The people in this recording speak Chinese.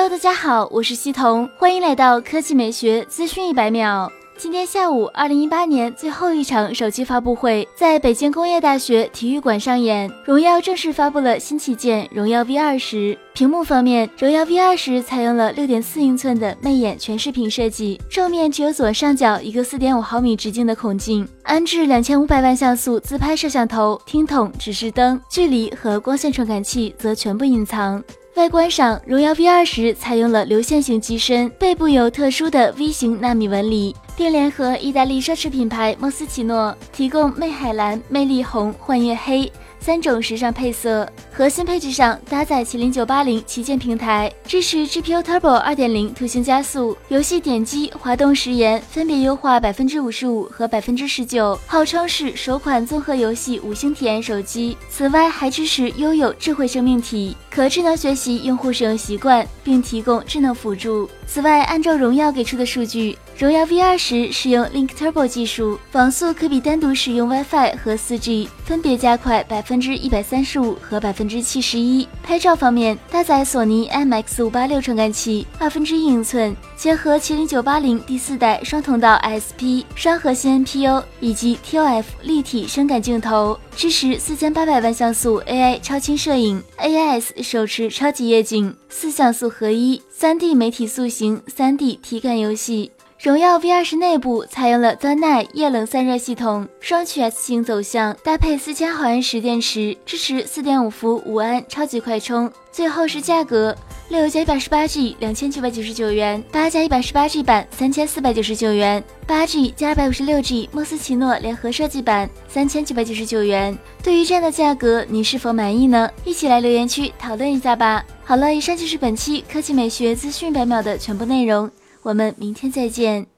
Hello，大家好，我是西彤，欢迎来到科技美学资讯一百秒。今天下午，二零一八年最后一场手机发布会在北京工业大学体育馆上演。荣耀正式发布了新旗舰荣耀 V 二十。屏幕方面，荣耀 V 二十采用了六点四英寸的魅眼全视屏设计，正面只有左上角一个四点五毫米直径的孔径，安置两千五百万像素自拍摄像头，听筒、指示灯、距离和光线传感器则全部隐藏。外观上，荣耀 V 二十采用了流线型机身，背部有特殊的 V 型纳米纹理，并联合意大利奢侈品牌莫斯奇诺，提供魅海蓝、魅力红、幻夜黑。三种时尚配色，核心配置上搭载麒麟九八零旗舰平台，支持 GPU Turbo 二点零图形加速，游戏点击、滑动时延分别优化百分之五十五和百分之十九，号称是首款综合游戏五星体验手机。此外，还支持拥有智慧生命体，可智能学习用户使用习惯，并提供智能辅助。此外，按照荣耀给出的数据。荣耀 V 二十使用 Link Turbo 技术，网速可比单独使用 WiFi 和 4G 分别加快百分分之一百三十五和百分之七十一。拍照方面，搭载索尼 IMX 五八六传感器，二分之一英寸，结合麒麟九八零第四代双通道 ISP 双核心 NPU 以及 TOF 立体深感镜头，支持四千八百万像素 AI 超清摄影，AIS 手持超级夜景，四像素合一，三 D 媒体塑形，三 D 体感游戏。荣耀 V 二十内部采用了 z n i 液冷散热系统，双曲 S 型走向，搭配四千毫安时电池，支持四点五伏五安超级快充。最后是价格，六加一百十八 G 两千九百九十九元，八加一百十八 G 版三千四百九十九元，八 G 加二百五十六 G 莫斯奇诺联合设计版三千九百九十九元。对于这样的价格，你是否满意呢？一起来留言区讨论一下吧。好了，以上就是本期科技美学资讯百秒的全部内容。我们明天再见。